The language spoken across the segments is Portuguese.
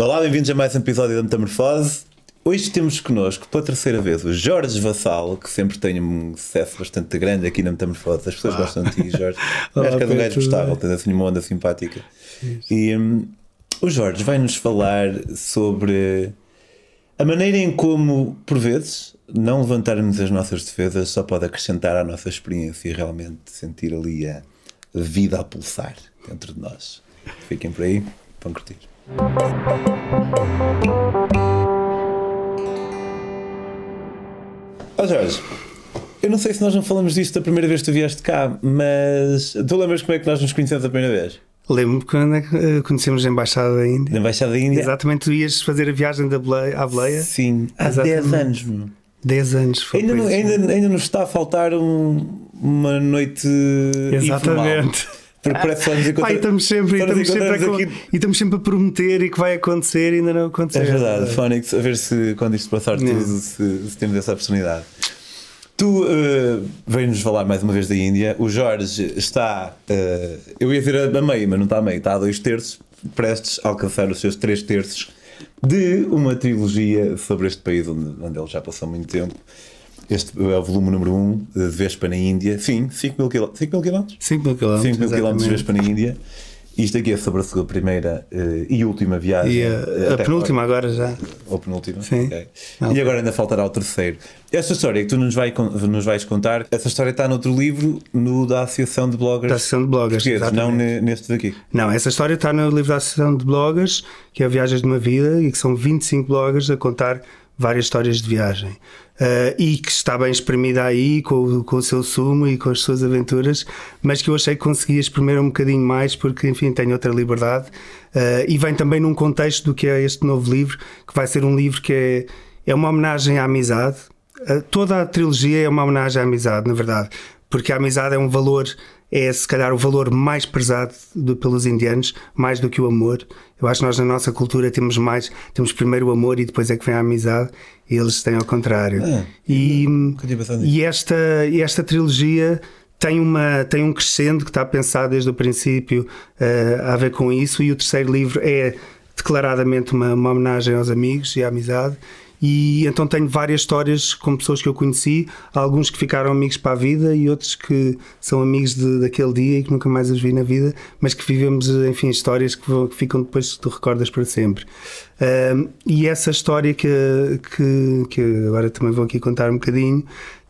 Olá, bem-vindos a mais um episódio da Metamorfose. Hoje temos connosco, pela terceira vez, o Jorge Vassal, que sempre tem um sucesso bastante grande aqui na Metamorfose. As pessoas gostam de ti, Jorge. Olá, Acho que é um gajo Pedro, gostável, tens assim uma onda simpática. E hum, o Jorge vai-nos falar sobre a maneira em como, por vezes, não levantarmos as nossas defesas só pode acrescentar à nossa experiência e realmente sentir ali a vida a pulsar dentro de nós. Fiquem por aí, vão curtir. Ó Jorge, eu não sei se nós não falamos disto da primeira vez que tu vieste cá, mas tu lembras como é que nós nos conhecemos a primeira vez? Lembro-me quando é que, eh, conhecemos a Embaixada da Índia. Na Embaixada da Índia? Exatamente, tu ias fazer a viagem da Bleia, à Bleia. Sim, há Exatamente. 10 anos. meu. 10 anos foi Ainda, não, ainda, ainda nos está a faltar um- uma noite informal. Porque parece que estamos sempre, nos estamos sempre, a, con- e estamos sempre a prometer e que vai acontecer e ainda não aconteceu. É verdade, Phonics, a ver se quando isto passar tudo, Não. se, se temos essa oportunidade. Tu uh, veio-nos falar mais uma vez da Índia. O Jorge está, uh, eu ia dizer a meio, mas não está a meio, está a dois terços, prestes a alcançar os seus três terços de uma trilogia sobre este país onde, onde ele já passou muito tempo. Este é o volume número 1 um, de Vespa na Índia. Sim, 5 mil quilómetros. 5 mil quilómetros? 5 mil quilómetros. 5 mil quilómetros de. Vespa na Índia. Isto aqui é sobre a sua primeira eh, e última viagem. E eh, a, a até penúltima agora já. agora. Ou penúltima? Sim. Ok. Não. E agora ainda faltará o terceiro. Esta história que tu nos, vai, nos vais contar, essa história está noutro livro, no da Associação de Bloggers Da Associação de Bloggers. Não neste daqui. Não, essa história está no livro da Associação de Bloggers, que é Viagens de uma Vida, e que são 25 bloggers a contar várias histórias de viagem. Uh, e que está bem exprimida aí, com, o- com o seu sumo e com as suas aventuras, mas que eu achei que conseguia exprimir um bocadinho mais, porque, enfim, tenho outra liberdade. Uh, e vem também num contexto do que é este novo livro, que vai ser um livro que é, é uma homenagem à amizade. Uh, toda a trilogia é uma homenagem à amizade, na verdade, porque a amizade é um valor é se calhar o valor mais prezado do- pelos indianos, mais do que o amor. Eu acho que nós na nossa cultura temos mais, temos primeiro o amor e depois é que vem a amizade, e eles têm ao contrário. Ah, e, e esta, esta trilogia tem, uma, tem um crescendo que está pensado desde o princípio eh, a ver com isso, e o terceiro livro é declaradamente uma, uma homenagem aos amigos e à amizade. E então tenho várias histórias com pessoas que eu conheci, alguns que ficaram amigos para a vida e outros que são amigos de, daquele dia e que nunca mais os vi na vida, mas que vivemos, enfim, histórias que, que ficam depois que tu recordas para sempre. Ahm, e essa história que, que, que agora também vou aqui contar um bocadinho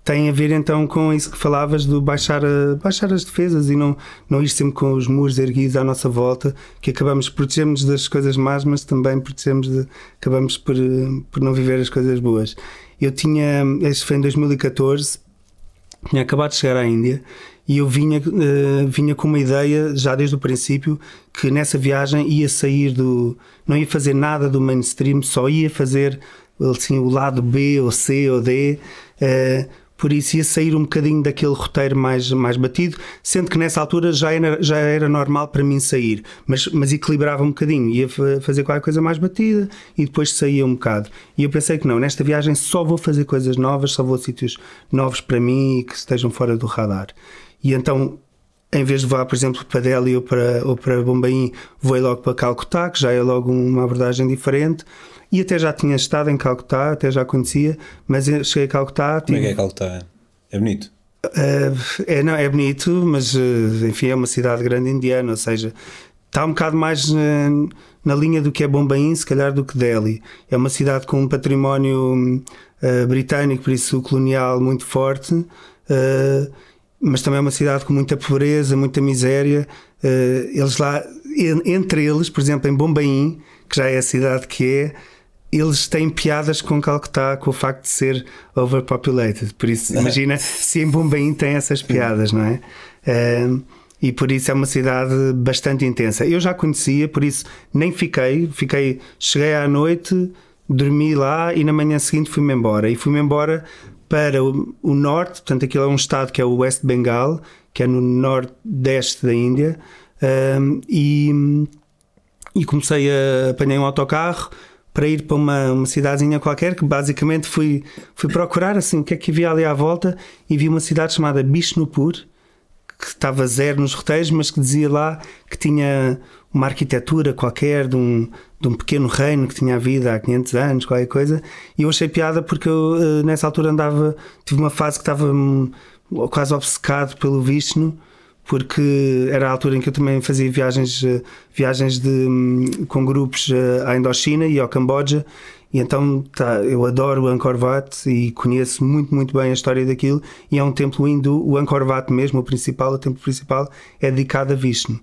tem a ver então com isso que falavas do baixar, a- baixar as defesas e não, não ir sempre com os muros erguidos à nossa volta, que acabamos protegemos das coisas más, mas também protegemos de, acabamos por, eh, por não viver as coisas boas. Eu tinha, este foi em 2014, tinha acabado de chegar à Índia e eu vinha, eh, vinha com uma ideia já desde o princípio que nessa viagem ia sair do. não ia fazer nada do mainstream, só ia fazer assim, o lado B ou C ou D. eh, por isso ia sair um bocadinho daquele roteiro mais, mais batido, sendo que nessa altura já era, já era normal para mim sair, mas, mas equilibrava um bocadinho, ia fa- fazer qualquer coisa mais batida e depois saía um bocado. E eu pensei que não, nesta viagem só vou fazer coisas novas, só vou a sítios novos para mim e que estejam fora do radar. E então em vez de voar, por exemplo, para Delhi ou para, ou para Bombaim, voei logo para Calcutá, que já é logo uma abordagem diferente. E até já tinha estado em Calcutá, até já conhecia, mas cheguei a Calcutá. Como é tive- que é que ele está? É bonito. Uh, é, não, é bonito, mas uh, enfim, é uma cidade grande indiana, ou seja, está um bocado mais na, na linha do que é Bombaim, se calhar, do que Delhi. É uma cidade com um património uh, britânico, por isso colonial, muito forte, uh, mas também é uma cidade com muita pobreza, muita miséria. Uh, eles lá, en- entre eles, por exemplo, em Bombaim, que já é a cidade que é, eles têm piadas com Calcutá com o facto de ser overpopulated. Por isso, imagina se em Bombaim tem essas piadas, não é? Ehm, e por isso é uma cidade bastante intensa. Eu já conhecia, por isso nem fiquei. Fiquei, cheguei à noite, dormi lá e na manhã seguinte fui-me embora. E fui-me embora para o, o norte, portanto, aquilo é um estado que é o West Bengal, que é no nordeste da Índia. Ehm, e e comecei a apanhei um autocarro para ir para uma, uma cidadezinha qualquer que basicamente fui, fui procurar assim o que é que havia ali à volta e vi uma cidade chamada Bishnupur que estava zero nos roteiros, mas que dizia lá que tinha uma arquitetura qualquer de um, de um pequeno reino que tinha havido há 500 anos, qualquer coisa. E eu achei piada porque eu eh, nessa altura andava, tive uma fase que estava hum, quase obcecado pelo Vishnu porque era a altura em que eu também fazia viagens, eh, viagens de, hum, com grupos eh, à Indochina e ao Camboja. E então tá, eu adoro o Angkor Wat e conheço muito, muito bem a história daquilo. E é um templo hindu, o Angkor Wat mesmo, o principal, o templo principal, é dedicado a Vishnu.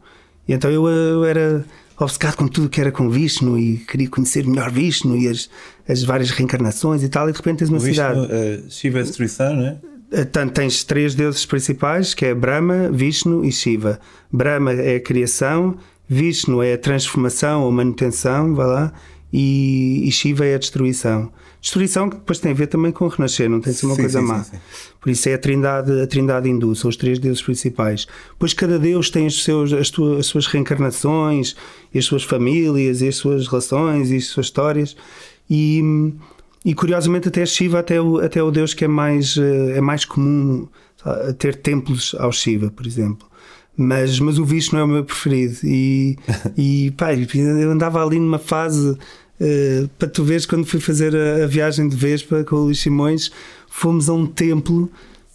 E então eu, eu era obcecado com tudo que era com Vishnu e queria conhecer melhor Vishnu e as, as várias reencarnações e tal. E de repente tens uma Vishnu, cidade. uh, Shiva é destruição, não é? Tanto tens três deuses principais, que é Brahma, Vishnu e Shiva. Brahma é a criação, Vishnu é a transformação ou manutenção, vai lá, e, e Shiva é a destruição. Destruição que depois tem a ver também com o renascer, não tem de ser uma Sim, coisa sim, má. sim. Por isso é a trindade, a trindade hindu, são os três deuses principais. Pois cada deus tem os seus, as, tua- as suas reencarnações, e as suas famílias, e as suas relações, e as suas histórias. E, e curiosamente até Shiva até o, até o deus que é mais, eh, é mais comum ter templos ao Shiva, por exemplo. Mas, mas o Vishnu é o meu preferido. E, e pá, eu andava ali numa fase eh, para tu veres quando fui fazer a, a viagem de Vespa com o Luís Simões, fomos a um templo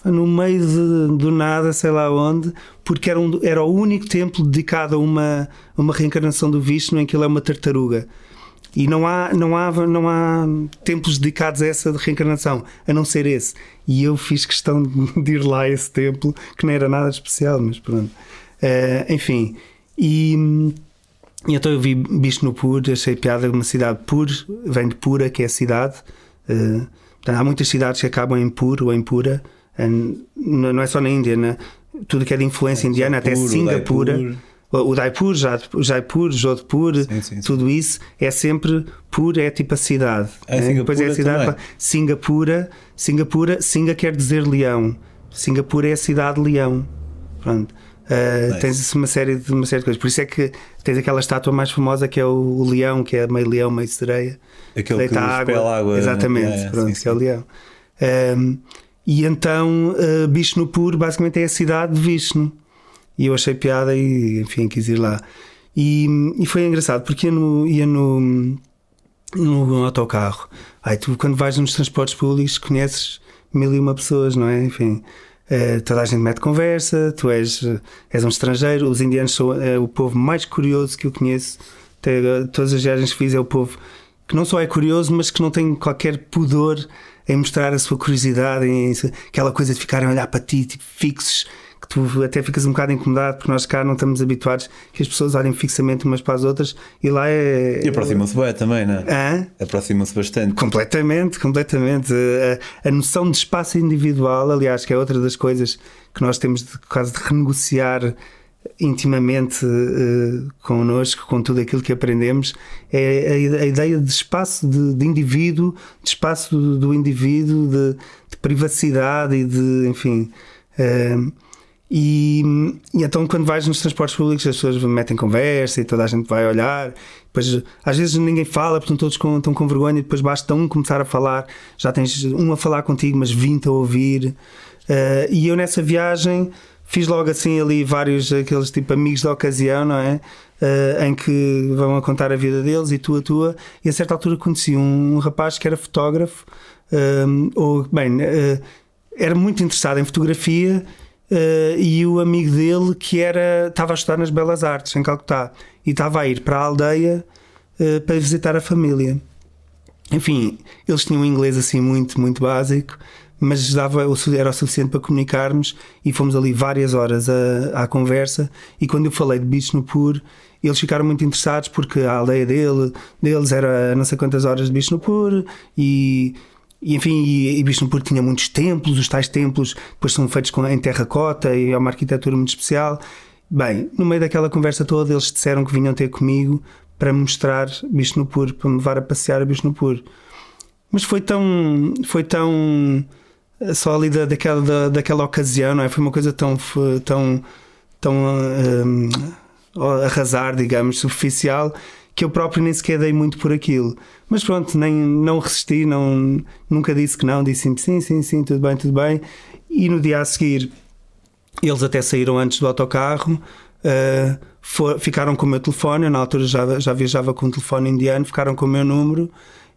no meio de- do nada, sei lá onde, porque era, um- era o único templo dedicado a uma, uma reencarnação do Vishnu em que ele é uma tartaruga. E não há, não, há, não há templos dedicados a essa reencarnação, a não ser esse. E eu fiz questão de ir lá a esse templo, que não era nada especial, mas pronto. Eh, enfim, e, e então eu vi Bishnupur, achei piada, uma cidade pur, vem de Pura, que é a cidade. Eh, portanto, há muitas cidades que acabam em Pur ou em Pura, não é só na Índia, né? tudo que é de influência indiana, até Singapura. O Daipur, Jaipur, Jodhpur, Sim, sim, sim. tudo isso é sempre pura, é tipo a cidade. É, né? Depois é a cidade. também. Singapura, Singapura, Singa quer dizer leão. Singapura é a cidade de leão. Pronto. Uh. Tens uma série, de, uma série de coisas. Por isso é que tens aquela estátua mais famosa que é o, o leão, que é meio leão, meio sereia. Aquele Deita que água. água. Exatamente, É, pronto, sim, que é o leão. Um, e então uh, Bishnupur basicamente é a cidade de Vishnu. E eu achei piada e enfim quis ir lá. E, e foi engraçado porque ia no, ia no, no autocarro. Ai, tu quando vais nos transportes públicos conheces mil e uma pessoas, não é? Enfim. Eh, toda a gente mete conversa, tu és, eh, és um estrangeiro, os indianos são é o povo mais curioso que eu conheço. Até todas as viagens que fiz é o povo que não só é curioso, mas que não tem qualquer pudor em mostrar a sua curiosidade, em aquela coisa de ficarem a olhar para ti, tipo, fixos, tu até ficas um bocado incomodado, porque nós cá não estamos habituados que as pessoas olhem fixamente umas para as outras e lá é. E aproximam-se bem também, não é? Aproximam-se bastante. Completamente, completamente. A, a noção de espaço individual, aliás, que é outra das coisas que nós temos de quase de renegociar intimamente uh, connosco, com tudo aquilo que aprendemos, é a, a ideia de espaço de, de indivíduo, de espaço do, do indivíduo, de, de privacidade e de, enfim. uh, e, e então, quando vais nos transportes públicos, as pessoas metem conversa e toda a gente vai olhar. Depois, às vezes ninguém fala, estão todos com, estão com vergonha. E depois basta um começar a falar, já tens um a falar contigo, mas 20 a ouvir. Eh, e eu nessa viagem fiz logo assim ali vários aqueles tipo amigos da ocasião, não é? Eh, em que vão a contar a vida deles e tu a tua. E a certa altura conheci um, rapaz que era fotógrafo, eh, ou bem, eh, era muito interessado em fotografia. Eh, e o amigo dele que era estava a estudar nas Belas Artes em Calcutá e estava a ir para a aldeia eh, para visitar a família. Enfim, eles tinham um inglês assim muito, muito básico, mas dava, era o suficiente para comunicarmos e fomos ali várias horas a- à conversa. E quando eu falei de Bishnupur, eles ficaram muito interessados porque a aldeia dele, deles era a não sei quantas horas de Bishnupur e. E, enfim, e, e Bishnupur tinha muitos templos, os tais templos depois são feitos com, em terracota e é uma arquitetura muito especial. Bem, no meio daquela conversa toda, eles disseram que vinham ter comigo para mostrar Bishnupur, para me levar a passear a Bishnupur. Mas foi tão. Foi tão. eh, Só ali da, daquela, da, daquela ocasião, não é? Foi uma coisa tão. tão, tão hum, arrasar, digamos, superficial, que eu próprio nem sequer dei muito por aquilo. Mas pronto, nem, não resisti, não, nunca disse que não, disse sim, sim, sim, tudo bem, tudo bem. E no dia a seguir eles até saíram antes do autocarro. Uh, for, ficaram com o meu telefone, eu na altura já, já viajava com um telefone indiano, ficaram com o meu número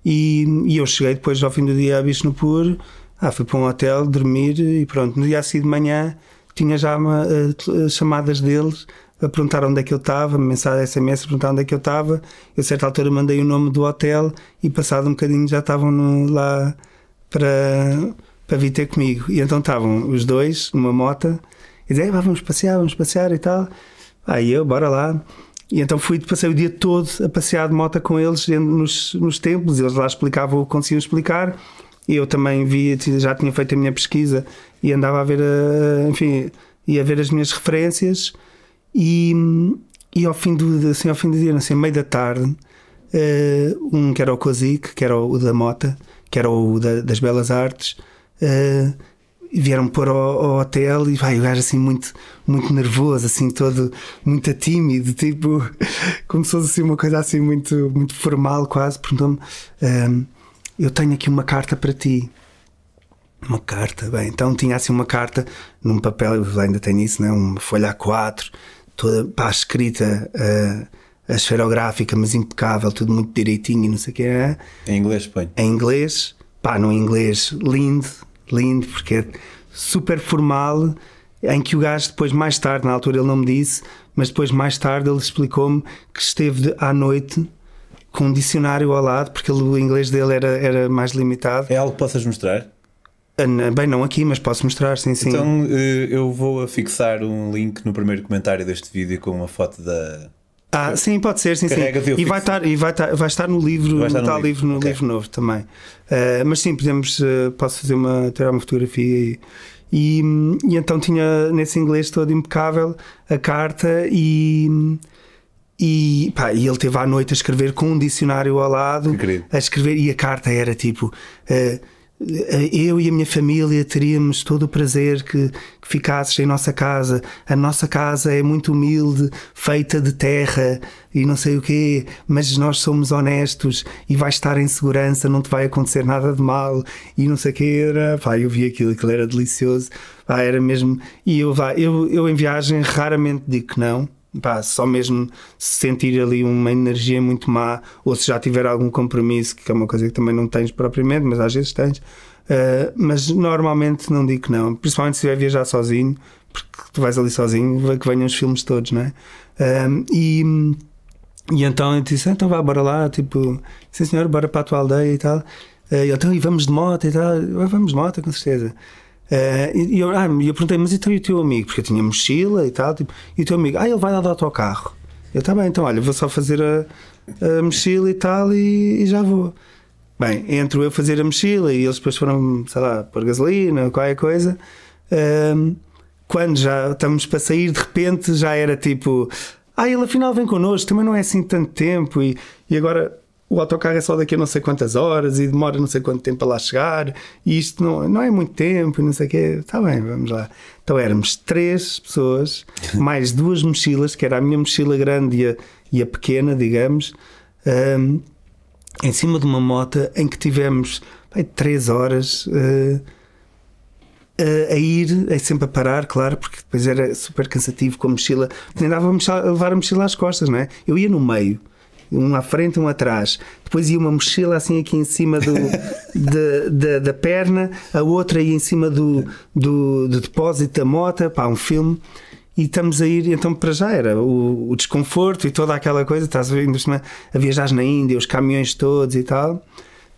e, e eu cheguei depois ao fim do dia a Bishnupur, ah, fui para um hotel dormir e pronto. No dia a seguir de manhã tinha já uma, uh, chamadas deles a perguntar onde é que eu estava, mensagem SMS a perguntar onde é que eu estava. Eu a certa altura mandei o nome do hotel e passado um bocadinho já estavam no, lá para, para vir ter comigo. E então estavam os dois numa moto e diziam, vamos passear, vamos passear e tal. Aí eu, bora lá. E então fui, passei o dia todo a passear de moto com eles nos, nos templos, eles lá explicavam o que conseguiam explicar. E eu também vi, já tinha feito a minha pesquisa e andava a ver, a, enfim, ia ver as minhas referências. E, e ao, fim do, assim, ao fim do dia, assim, meio da tarde, uh, um que era o Kozik, que era o da Mota, que era o da, das Belas Artes, uh, vieram pôr ao, ao, hotel e vai, o gajo assim muito, muito nervoso, assim todo muito tímido, tipo, fosse assim uma coisa assim muito, muito formal quase, perguntou-me um, eu tenho aqui uma carta para ti. Uma carta, bem, então tinha assim uma carta num papel, ainda tenho isso, né? uma folha A4, toda pá, escrita uh, a esferográfica, mas impecável, tudo muito direitinho e não sei o que é. Em inglês, põe. Em inglês, pá, no inglês lindo, lindo, porque é super formal, em que o gajo depois, mais tarde, na altura ele não me disse, mas depois mais tarde ele explicou-me que esteve à noite com um dicionário ao lado, porque ele, o inglês dele era, era mais limitado. É algo que possas mostrar? Bem, não aqui, mas posso mostrar, sim, sim. Então eh, eu vou fixar um link no primeiro comentário deste vídeo com uma foto da, ah, sim, pode ser, sim, sim. E vai estar, e vai estar, vai estar no livro, vai estar no, livro. livro, no okay. livro novo também. Uh, mas sim, podemos, uh, posso fazer uma, tirar uma fotografia e, e, e, então tinha nesse inglês todo impecável a carta e e, pá, e ele teve à noite a escrever com um dicionário ao lado a escrever e a carta era tipo uh, eu e a minha família teríamos todo o prazer que, que ficasses em nossa casa. A nossa casa é muito humilde, feita de terra e não sei o quê, mas nós somos honestos e vais estar em segurança, não te vai acontecer nada de mal e não sei o quê. Era, pá, eu vi aquilo, aquilo era delicioso. Pá, era mesmo. E eu, pá, eu, eu em viagem raramente digo que não pá, só mesmo sentir ali uma energia muito má, ou se já tiver algum compromisso, que é uma coisa que também não tens propriamente, mas às vezes tens. Uh, mas normalmente não digo não, principalmente se estiver viajar sozinho, porque tu vais ali sozinho, que venham os filmes todos, não é? Uh, e, e então eu disse: então vá, bora lá, tipo, sim senhor, bora para a tua aldeia e tal. Uh, então, e vamos de moto e tal, vamos de moto, com certeza. Uh, e eu, ah, eu perguntei, mas então e o teu amigo? Porque eu tinha mochila e tal, tipo, e o teu amigo? Ah, ele vai lá do autocarro. Eu, tá bem, então olha, vou só fazer a, a mochila e tal e, e, já vou. Bem, entro eu fazer a mochila e eles depois foram, sei lá, pôr gasolina, qualquer coisa. Uh, quando já estamos para sair, de repente já era tipo, ah, ele afinal vem connosco, também não é assim tanto tempo e, e agora o autocarro é só daqui a não sei quantas horas e demora não sei quanto tempo a lá chegar e isto não, não é muito tempo e não sei o quê. Está bem, vamos lá. Então éramos três pessoas, mais duas mochilas, que era a minha mochila grande e a, e a pequena, digamos, um, em cima de uma moto em que tivemos bem, três horas. Uh, a ir, é sempre a parar, claro, porque depois era super cansativo com a mochila, nem dava a levar a mochila às costas, não é? Eu ia no meio, um à frente, um atrás. Depois ia uma mochila assim aqui em cima do, de, de, da perna, a outra ia em cima do, do, do depósito da moto, pá, um filme. E estamos a ir, então para já era o, o desconforto e toda aquela coisa, estás a, ver, a viajar na Índia, os caminhões todos e tal.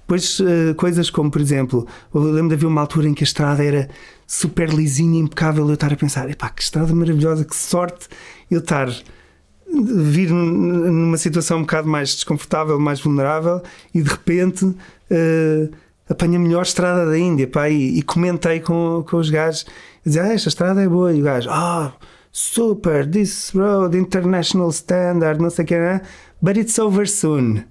Depois uh, coisas como, por exemplo, eu lembro de haver uma altura em que a estrada era super lisinha, impecável, eu estar a pensar, epá, que estrada maravilhosa, que sorte eu estar vir numa situação um bocado mais desconfortável, mais vulnerável e de repente uh, apanha a melhor estrada da Índia pá, e, e comentei com, com os gajos dizer, ah, esta estrada é boa e o gajo, ah, oh, super, this road, international standard, não sei o que, é, but it's over soon.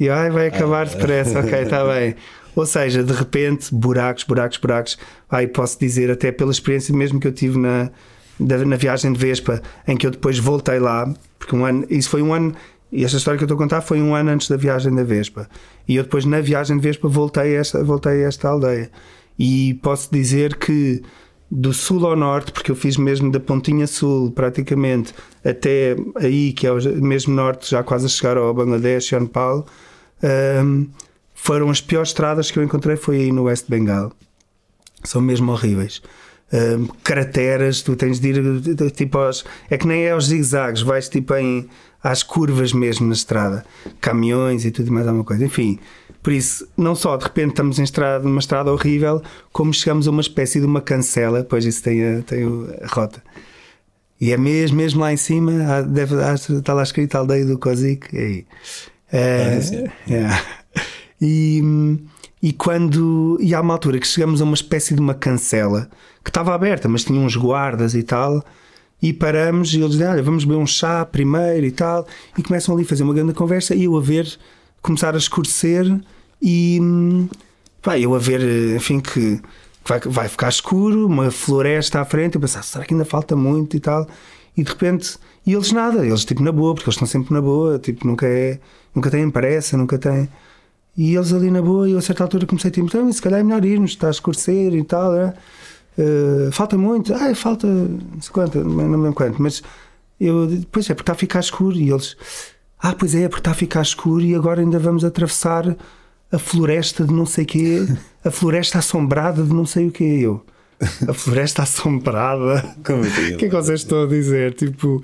E ai, vai acabar depressa, ok, está bem. Ou seja, de repente, buracos, buracos, buracos. Ai, posso dizer, até pela experiência mesmo que eu tive na, na viagem de Vespa, em que eu depois voltei lá, porque um ano, isso foi um ano, e esta história que eu estou a contar foi um ano antes da viagem da Vespa. E eu depois, na viagem de Vespa, voltei a esta, voltei a esta aldeia. E posso dizer que do sul ao norte, porque eu fiz mesmo da pontinha sul, praticamente, até aí, que é o mesmo norte, já quase a chegar ao Bangladesh ao Nepal, um, foram as piores estradas que eu encontrei, foi aí no West Bengal. São mesmo horríveis. Um, crateras, tu tens de ir tipo aos, é que nem é aos zigzags, vais tipo em às curvas mesmo na estrada, caminhões e tudo mais alguma coisa. Enfim, por isso, não só de repente estamos em estrada, numa estrada horrível, como chegamos a uma espécie de uma cancela, pois isso tem a, tem a rota. E é mesmo, mesmo lá em cima, deve, está lá escrito a aldeia do Kozik. É, é, é. E, e quando. E há uma altura que chegamos a uma espécie de uma cancela que estava aberta, mas tinha uns guardas e tal. E paramos e eles dizem: Olha, vamos beber um chá primeiro e tal. E começam ali a fazer uma grande conversa. E eu a ver começar a escurecer e pá, eu a ver, enfim, que vai, vai ficar escuro, uma floresta à frente, eu pensar, será que ainda falta muito e tal? E de repente, e eles nada, eles tipo na boa, porque eles estão sempre na boa, tipo, nunca é, nunca têm pressa, nunca têm. E eles ali na boa, e eu a certa altura comecei a tipo, então, se calhar é melhor irmos, está a escurecer e tal, né? Uh, falta muito, ah, falta não sei quanto, não me lembro quanto, mas eu, depois é porque está a ficar escuro e eles, ah, pois é, é porque está a ficar escuro e agora ainda vamos atravessar a floresta de não sei quê, a floresta assombrada de não sei o quê. Eu, a floresta assombrada. Como assim? O que é que vocês estão a dizer? Tipo,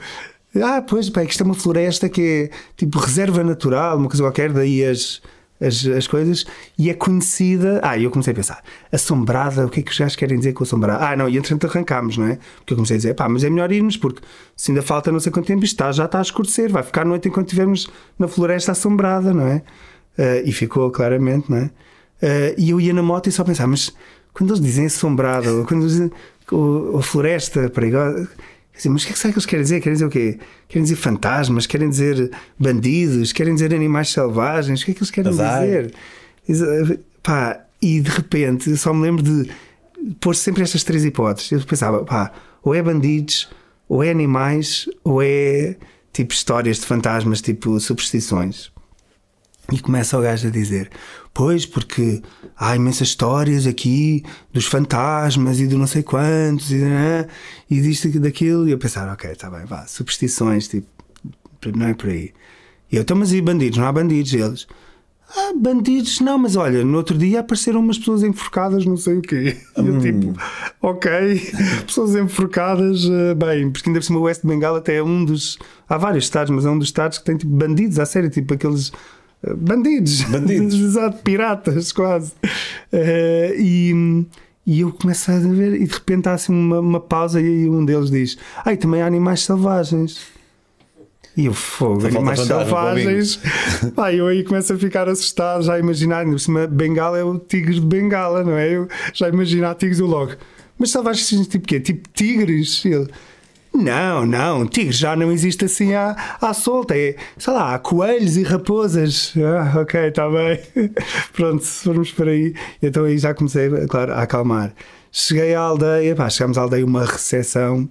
ah, pois, pá, é que isto é uma floresta que é tipo reserva natural, uma coisa qualquer, daí as as, as coisas e é conhecida. Ah, eu comecei a pensar, assombrada, o que é que os gajos querem dizer com assombrada? Ah, não, e entretanto arrancámos, não é? Porque eu comecei a dizer, pá, mas é melhor irmos, porque se ainda falta não sei quanto tempo, isto está, já está a escurecer, vai ficar noite enquanto estivermos na floresta assombrada, não é? Uh, e ficou claramente, não é? Uh, e eu ia na moto e só pensava, mas quando eles dizem assombrada, ou quando eles dizem ou, ou floresta perigosa Dizer, mas o que é que, que eles querem dizer? Querem dizer o quê? Querem dizer fantasmas? Querem dizer bandidos? Querem dizer animais selvagens? O que é que eles querem Azar. dizer? Pá, e de repente eu só me lembro de pôr sempre estas três hipóteses. Eu pensava, pá, ou é bandidos, ou é animais, ou é tipo histórias de fantasmas, tipo superstições. E começa o gajo a dizer: Pois, porque há imensas histórias aqui dos fantasmas e do não sei quantos, e, né, e disto e daquilo. E eu pensar: Ok, está bem, vá, superstições, tipo, não é por aí. E eu, então, mas e bandidos? Não há bandidos? E eles: ah, bandidos, não, mas olha, no outro dia apareceram umas pessoas enforcadas, não sei o quê. E eu, hum. tipo, ok, pessoas enforcadas, eh, bem, porque ainda por cima o West Bengal até é um dos. Há vários estados, mas é um dos estados que tem tipo bandidos, à sério, tipo aqueles bandidos, bandidos. exato, piratas quase. Uh, e, e eu começo a ver, e de repente há assim uma, uma pausa e um deles diz: Ai, também há animais selvagens. E o fogo, animais selvagens. Pá, eu aí começo a ficar assustado, já a imaginar, por cima, Bengala é o tigre de Bengala, não é? Eu já imaginar tigres eu logo. Mas selvagens tipo quê? Tipo tigres? Ele, não, não, tigre já não existe assim à, à solta. É, sei lá, há coelhos e raposas. Ah, ok, está bem. Pronto, se formos por aí. Então aí já comecei, claro, a acalmar. Cheguei à aldeia, pá, chegámos à aldeia, uma recepção,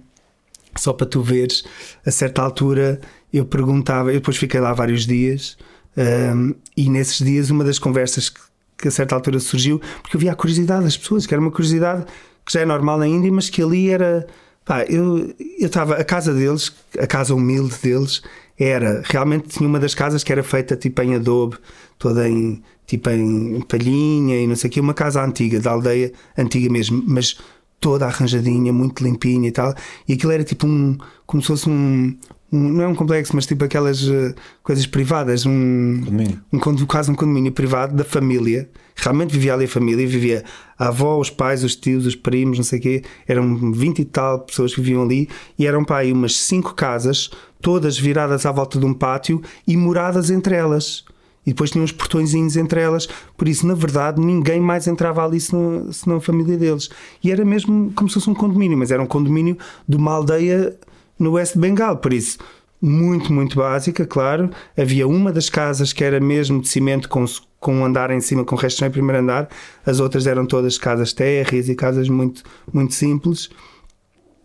só para tu veres, a certa altura eu perguntava, eu depois fiquei lá vários dias, um, e nesses dias uma das conversas que, que a certa altura surgiu, porque eu via a curiosidade das pessoas, que era uma curiosidade que já é normal na Índia, mas que ali era Pá, eu estava. A casa deles, a casa humilde deles, era. Realmente tinha uma das casas que era feita tipo em adobe, toda em. tipo em palhinha e não sei o quê. Uma casa antiga, da aldeia antiga mesmo, mas toda arranjadinha, muito limpinha e tal. E aquilo era tipo um. como se fosse um, um, não é um complexo, mas tipo aquelas uh, coisas privadas, um, condomínio. um quase um condomínio privado da família. Realmente vivia ali a família, vivia a avó, os pais, os tios, os primos, não sei o quê. Eram 20 e tal pessoas que viviam ali e eram para aí umas cinco casas, todas viradas à volta de um pátio e moradas entre elas. E depois tinham uns portõezinhos entre elas, por isso, na verdade, ninguém mais entrava ali senão, senão a família deles. E era mesmo como se fosse um condomínio, mas era um condomínio de uma aldeia no West Bengal, por isso muito, muito básica, claro. Havia uma das casas que era mesmo de cimento com, com um andar em cima, com resto em primeiro andar. As outras eram todas casas térreas e casas muito, muito simples.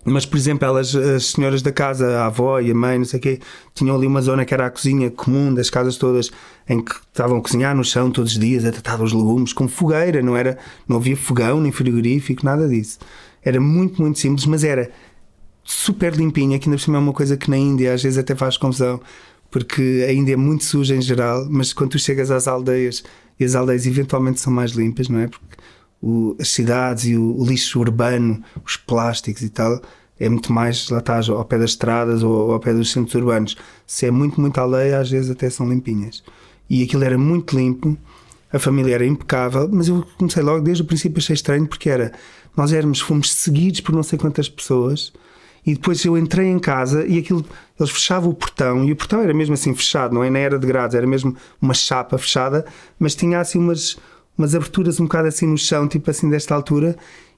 Mas, por exemplo, elas, as senhoras da casa, a avó e a mãe, não sei o quê, tinham ali uma zona que era a cozinha comum das casas todas, em que estavam a cozinhar no chão todos os dias, a tratar os legumes com fogueira, não, era, não havia fogão nem frigorífico, nada disso. Era muito, muito simples, mas era super limpinha, que ainda por cima é uma coisa que na Índia às vezes até faz confusão, porque a Índia é muito suja em geral, mas quando tu chegas às aldeias, e as aldeias eventualmente são mais limpas, não é? Porque o, as cidades e o, o, lixo urbano, os plásticos e tal, é muito mais, lá estás, ao pé das estradas ou ao pé dos centros urbanos. Se é muito, muito aldeia, às vezes até são limpinhas. E aquilo era muito limpo, a família era impecável, mas eu comecei logo desde o princípio achei estranho porque era, nós éramos, fomos seguidos por não sei quantas pessoas e depois eu entrei em casa e aquilo, eles fechavam o portão e o portão era mesmo assim fechado, não é? Era de grades, era mesmo uma chapa fechada, mas tinha assim umas, umas aberturas um bocado assim no chão, tipo assim desta altura,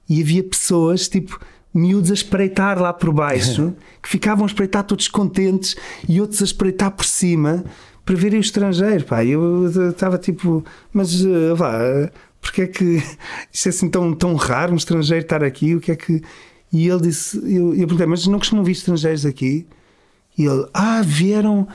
e havia pessoas, tipo, miúdos a espreitar lá por baixo, que ficavam a espreitar todos contentes e outros a espreitar por cima para verem o estrangeiro. Pá, eu estava tipo, mas uh, vá, porque é que isto é assim tão, tão raro um estrangeiro estar aqui? O que é que. E ele disse, eu, eu perguntei, mas não costumam vir estrangeiros aqui? E ele, ah, vieram,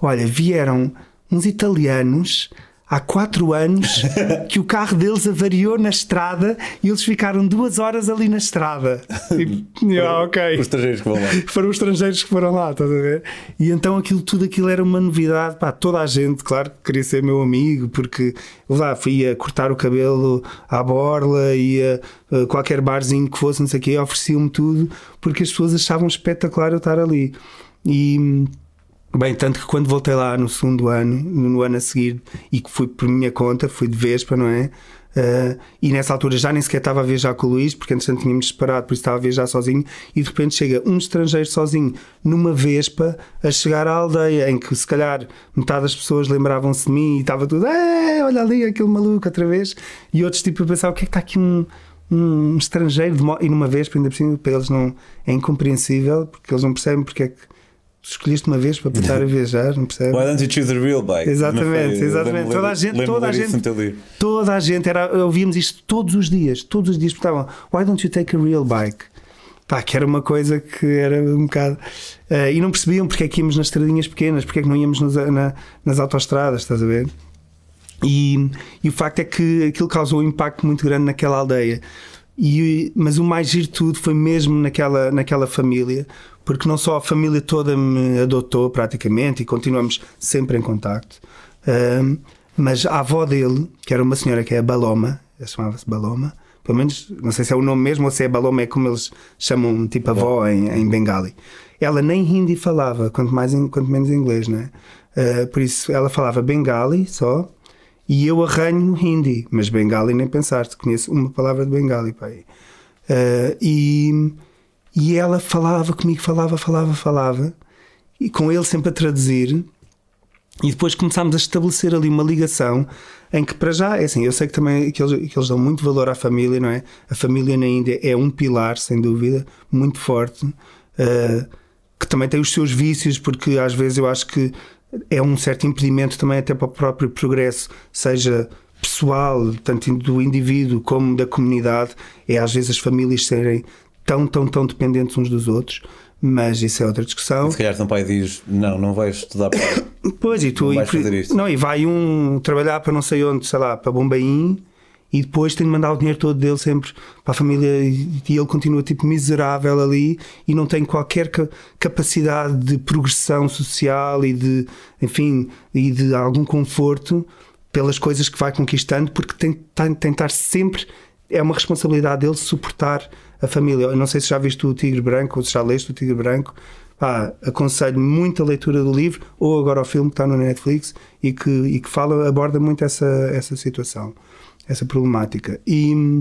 olha, vieram uns italianos há quatro anos que o carro deles avariou na estrada e eles ficaram duas horas ali na estrada. E, ah, ok. Os estrangeiros que foram lá. Foram os estrangeiros que foram lá, estás a ver? E então aquilo, tudo aquilo era uma novidade. Pá, toda a gente, claro, queria ser meu amigo, porque lá fui a cortar o cabelo à borla e a, a qualquer barzinho que fosse, não sei o quê, ofereciam-me tudo, porque as pessoas achavam espetacular eu estar ali. E Bem, tanto que quando voltei lá no segundo ano, no ano a seguir, e que fui por minha conta, fui de Vespa, não é? Uh, e nessa altura já nem sequer estava a viajar com o Luís, porque entretanto tínhamos separado, por isso estava a viajar sozinho. E de repente chega um estrangeiro sozinho numa Vespa a chegar à aldeia, em que se calhar metade das pessoas lembravam-se de mim e estava tudo, olha ali aquele maluco outra vez. E outros tipo a pensar, o que é que está aqui um, um estrangeiro e numa Vespa, ainda por cima, para eles não é incompreensível, porque eles não percebem porque é que escolheste uma vez para estar a viajar, não percebes? Why don't you choose a real bike? Exatamente, exatamente. Toda a gente, toda a gente, toda a gente era, ouvíamos isto todos os dias, todos os dias perguntavam Why don't you take a real bike? Pá, que era uma coisa que era um bocado. Uh, e não percebiam porque é que íamos nas estradinhas pequenas, porque é que não íamos nos, na, nas autostradas, estás a ver? E, e o facto é que aquilo causou um impacto muito grande naquela aldeia. E, mas o mais giro de tudo foi mesmo naquela, naquela família, porque não só a família toda me adotou praticamente e continuamos sempre em contacto, uh, mas a avó dele, que era uma senhora que é a Baloma, chamava-se Baloma, pelo menos, não sei se é o nome mesmo ou se é Baloma, é como eles chamam, tipo avó em, em Bengali. Ela nem hindi falava, quanto, mais, quanto menos inglês, né? Uh, por isso ela falava Bengali só, e eu arranho hindi, mas Bengali nem pensaste, conheço uma palavra de Bengali, pai. Uh, e e ela falava comigo, falava, falava, falava, e com ele sempre a traduzir. E depois começámos a estabelecer ali uma ligação em que, para já, é assim, eu sei que também que eles, que eles dão muito valor à família, não é? A família na Índia é um pilar, sem dúvida, muito forte, uh, que também tem os seus vícios, porque às vezes eu acho que é um certo impedimento também até para o próprio progresso, seja pessoal, tanto do indivíduo como da comunidade, é às vezes as famílias serem tão, tão, tão dependentes uns dos outros, mas isso é outra discussão. E se calhar teu pai diz: Não, não vais estudar para. Pois, e tu. Não vais fazer isto. Não, e vai um trabalhar para não sei onde, sei lá, para Bombaim. E depois tem de mandar o dinheiro todo dele sempre para a família e ele continua tipo miserável ali e não tem qualquer capacidade de progressão social e de, enfim, e de algum conforto pelas coisas que vai conquistando porque tem, tem, tem de estar sempre é uma responsabilidade dele suportar a família. Eu não sei se já viste o Tigre Branco ou se já leste o Tigre Branco. Pá, aconselho muito a leitura do livro ou agora o filme que está no Netflix e que, e que fala, aborda muito essa, essa situação, essa problemática. E,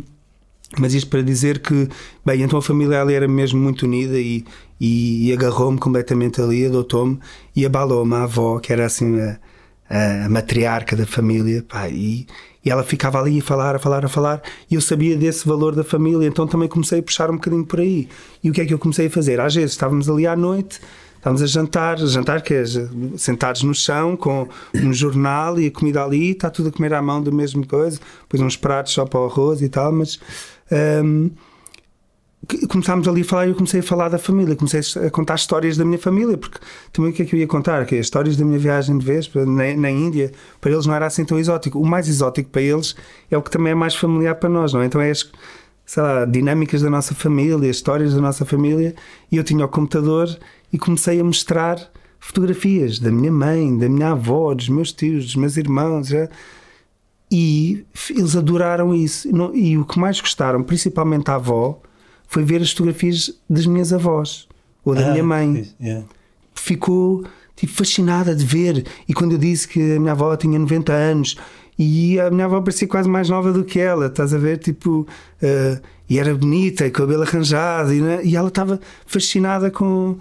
mas isto para dizer que, bem, então a família ali era mesmo muito unida e, e, e agarrou-me completamente ali, adotou-me e abalou-me a avó, que era assim a, a matriarca da família, pá, e, e ela ficava ali a falar, a falar, a falar, e eu sabia desse valor da família, então também comecei a puxar um bocadinho por aí. E o que é que eu comecei a fazer? Às vezes estávamos ali à noite, estávamos a jantar, jantar que é sentados no chão com um jornal e a comida ali, está tudo a comer à mão da mesma coisa, depois uns pratos só para o arroz e tal, mas. Um, começámos ali a falar e eu comecei a falar da família, comecei a contar histórias da minha família, porque também o que é que eu ia contar? Que histórias da minha viagem de vez na, na, Índia, para eles não era assim tão exótico. O mais exótico para eles é o que também é mais familiar para nós, não é? Então é as, sei lá, dinâmicas da nossa família, histórias da nossa família, e eu tinha o computador e comecei a mostrar fotografias da minha mãe, da minha avó, dos meus tios, dos meus irmãos. Já. E eles adoraram isso. E o que mais gostaram, principalmente a avó, foi ver as fotografias das minhas avós ou da ah, minha mãe. Yeah. Ficou tipo, fascinada de ver. E quando eu disse que a minha avó tinha 90 anos e a minha avó parecia quase mais nova do que ela, estás a ver? Tipo, uh, e era bonita, e cabelo arranjado, e, né? e ela estava fascinada com,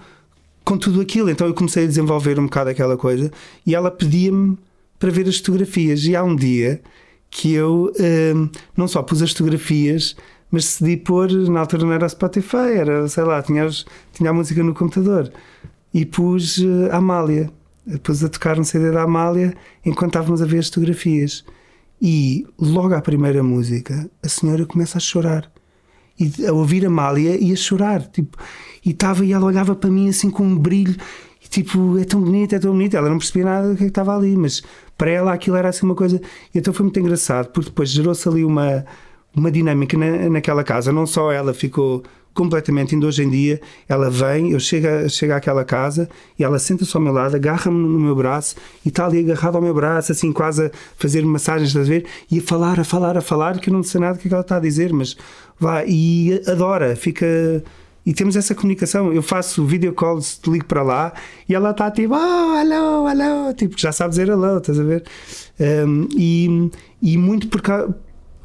com tudo aquilo. Então eu comecei a desenvolver um bocado aquela coisa e ela pedia-me para ver as fotografias. E há um dia que eu uh, não só pus as fotografias, mas decidi pôr, na altura não era Spotify, era, sei lá, tinha, tinha a música no computador e pus uh, a Amália. Pus a tocar no CD da Amália enquanto estávamos a ver as fotografias. E logo à primeira música, a senhora começa a chorar. E a ouvir a Amália e a chorar. Tipo, e estava e ela olhava para mim assim com um brilho. E tipo, é tão bonita, é tão bonita. Ela não percebia nada do que é estava ali, mas para ela aquilo era assim uma coisa. E então foi muito engraçado, porque depois gerou-se ali uma, uma dinâmica na, naquela casa. Não só ela ficou completamente, ainda hoje em dia, ela vem, eu chego, chego àquela casa e ela senta-se ao meu lado, agarra-me no meu braço e está ali agarrado ao meu braço, assim quase a fazer massagens, estás a ver? E a falar, a falar, a falar, que eu não sei nada do que, é que ela está a dizer, mas vá, e adora, fica e temos essa comunicação. Eu faço video calls, te ligo para lá e ela está tipo, oh, hello, hello, tipo, já sabe dizer hello, estás a ver? Um, e, e muito porque,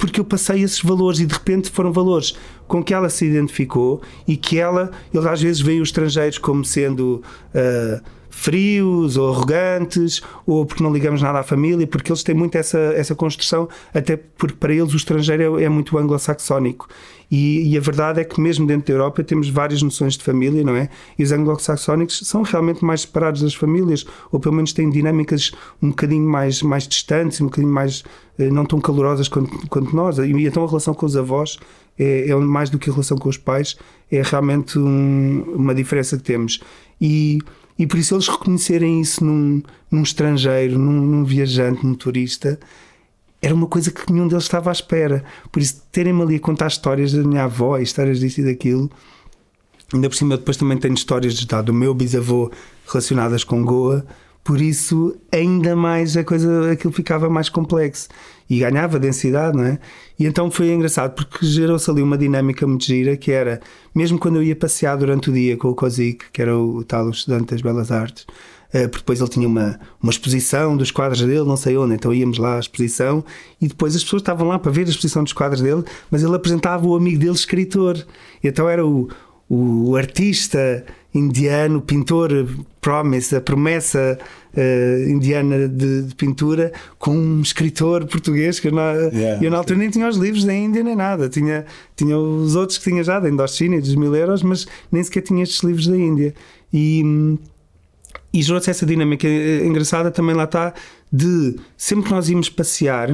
porque eu passei esses valores e de repente foram valores com que ela se identificou e que ela, eles às vezes veem os estrangeiros como sendo. Uh, frios ou arrogantes ou porque não ligamos nada à família, porque eles têm muito essa, essa construção, até porque para eles o estrangeiro é, é muito anglo-saxónico. E, e, a verdade é que, mesmo dentro da Europa, temos várias noções de família, não é? E os anglo-saxónicos são realmente mais separados das famílias, ou pelo menos têm dinâmicas um bocadinho mais, mais distantes, um bocadinho mais eh, não tão calorosas quanto, quanto nós. E, então a relação com os avós é, é, mais do que a relação com os pais, é realmente um, uma diferença que temos. E e por isso eles reconhecerem isso num, num estrangeiro, num, num viajante, num turista, era uma coisa que nenhum deles estava à espera. Por isso, terem-me ali a contar histórias da minha avó, histórias disso e daquilo. Ainda por cima, depois também tenho histórias de, do meu bisavô relacionadas com Goa. Por isso, ainda mais a coisa, aquilo ficava mais complexo e ganhava densidade, não é? E então foi engraçado porque gerou-se ali uma dinâmica muito gira que era, mesmo quando eu ia passear durante o dia com o Kozik, que era o tal estudante das Belas Artes, porque depois ele tinha uma, uma exposição dos quadros dele, não sei onde, então íamos lá à exposição e depois as pessoas estavam lá para ver a exposição dos quadros dele, mas ele apresentava o amigo dele, escritor. Então era o, o artista indiano, pintor Promise, a promessa uh, indiana de, de, pintura, com um escritor português que eu na, yeah, eu na altura nem tinha os livros da Índia nem nada, tinha, tinha os outros que tinha já da Indochina e dos mil euros, mas nem sequer tinha estes livros da Índia. E, e gerou-se essa dinâmica engraçada também lá está de sempre que nós íamos passear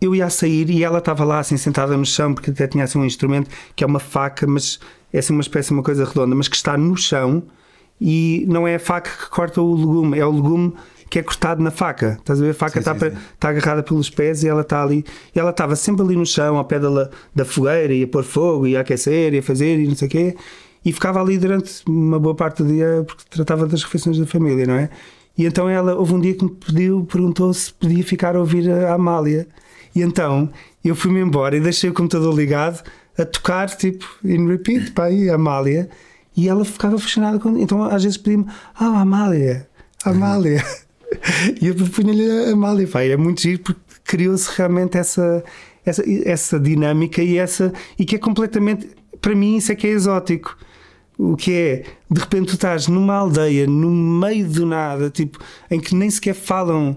eu ia a sair e ela estava lá assim sentada no chão porque até tinha assim um instrumento que é uma faca mas é assim uma espécie de uma coisa redonda, mas que está no chão e não é a faca que corta o legume, é o legume que é cortado na faca. Estás a ver? A faca sim, está, sim, sim. está, agarrada pelos pés e ela está ali. E ela estava sempre ali no chão, ao pé da, da fogueira, ia pôr fogo, ia aquecer, ia fazer e não sei o quê. E ficava ali durante uma boa parte do dia porque tratava das refeições da família, não é? E então ela, houve um dia que me pediu, perguntou se podia ficar a ouvir a Amália. E então eu fui-me embora e deixei o computador ligado a tocar, tipo, in repeat, aí, a Amália, e ela ficava fascinada com. Então às vezes pedia-me, ah, Amália, Amália. e eu punha-lhe Amália, pá, é muito giro porque criou-se realmente essa, essa, essa dinâmica e essa. e que é completamente. para mim, isso é que é exótico. O que é, de repente, tu estás numa aldeia, no meio do nada, tipo, em que nem sequer falam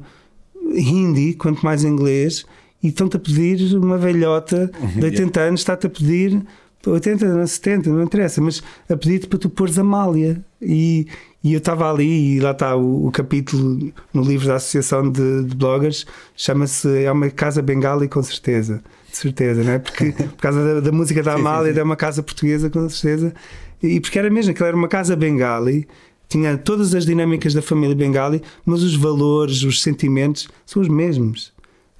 hindi, quanto mais inglês, e estão-te a pedir uma velhota de 80 anos, está-te a pedir 80, 70, não interessa, mas a pedir-te para tu pôres Amália. E, e eu estava ali, e lá está o, o, capítulo no livro da Associação de, de Bloggers, chama-se É uma Casa Bengali, com certeza. De certeza, não é? Porque por causa da, da música da Amália, sim, sim, sim. é uma casa portuguesa, com certeza. E porque era mesmo, aquilo era uma casa bengali, tinha todas as dinâmicas da família bengali, mas os valores, os sentimentos são os mesmos.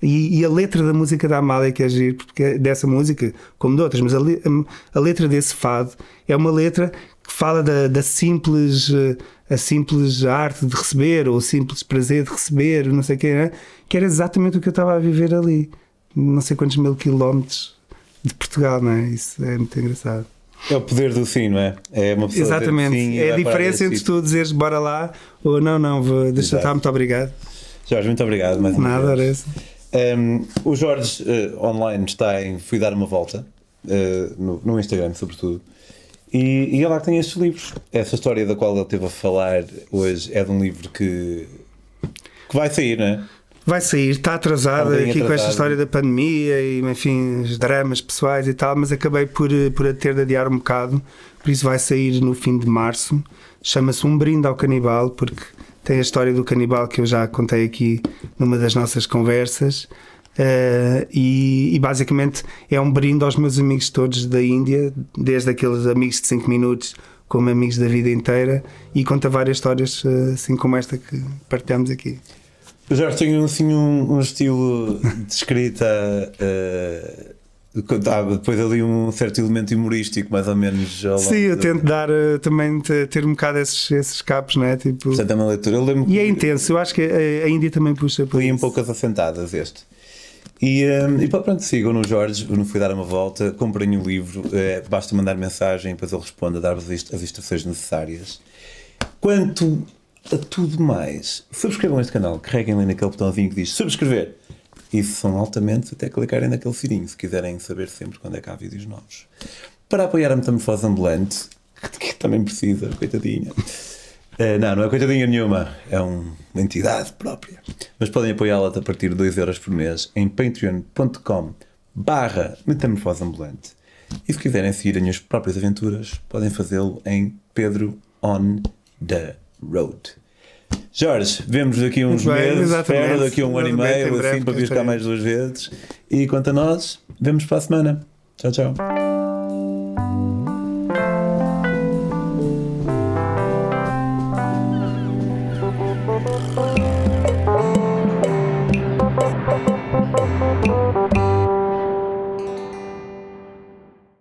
E, e, a letra da música da Amália, que é giro, porque é dessa música, como de outras, mas a, a, letra desse fado é uma letra que fala da, da, simples a simples arte de receber ou o simples prazer de receber, não sei o que, né? que era exatamente o que eu estava a viver ali, não sei quantos mil quilómetros de Portugal, não é? Isso é muito engraçado. É o poder do sim, não é? É uma pessoa Exatamente. Sim é a diferença entre tu dizeres bora lá ou não, não, vou, deixa estar, muito obrigado. Jorge, muito obrigado. Mais Nada, era isso. Um, o Jorge uh, online está em Fui Dar uma Volta, uh, no, no, Instagram, sobretudo. E, e é lá que tem estes livros. Essa história da qual ele teve a falar hoje é de um livro que, que vai sair, não é? Vai sair, está atrasada aqui atrasado. com esta história da pandemia e, enfim, os dramas pessoais e tal, mas acabei por, por ter de adiar um bocado, por isso vai sair no fim de março. Chama-se Um Brinde ao Canibal, porque tem a história do canibal que eu já contei aqui numa das nossas conversas. Uh, e, e, basicamente é um brinde aos meus amigos todos da Índia, desde aqueles amigos de 5 minutos como amigos da vida inteira, e conta várias histórias uh, assim como esta que partilhamos aqui. O Jorge tem assim, um, um estilo de escrita. Uh, depois ali um certo elemento humorístico, mais ou menos. Sim, eu tento dar uh, também ter um bocado esses, esses capos, não é? Tipo... Portanto, é uma leitura. Eu lembro e é intenso, eu acho que a, a Índia também puxa por Li um pouco as assentadas este. E, um, e pronto, sigam no Jorge, não fui dar uma volta, comprem o livro, é, basta mandar mensagem, depois ele responde a dar-vos as instruções necessárias. Quanto a tudo mais, subscrevam este canal, carreguem ali naquele botãozinho que diz subscrever. E são altamente até clicarem naquele sininho se quiserem saber sempre quando é que há vídeos novos. Para apoiar a Metamorfose Ambulante, que também precisa, coitadinha. Uh, não, não é coitadinha nenhuma, é uma entidade própria. Mas podem apoiá-la a partir de 2€ euros por mês em patreon.com barra Metamorfose Ambulante. E se quiserem seguir as minhas próprias aventuras, podem fazê-lo em Pedro on the Road. Jorge, vemos daqui uns meses, espero daqui a um ano e meio, assim, para vir cá mais duas vezes. E quanto a nós, vemos para a semana. Tchau, tchau.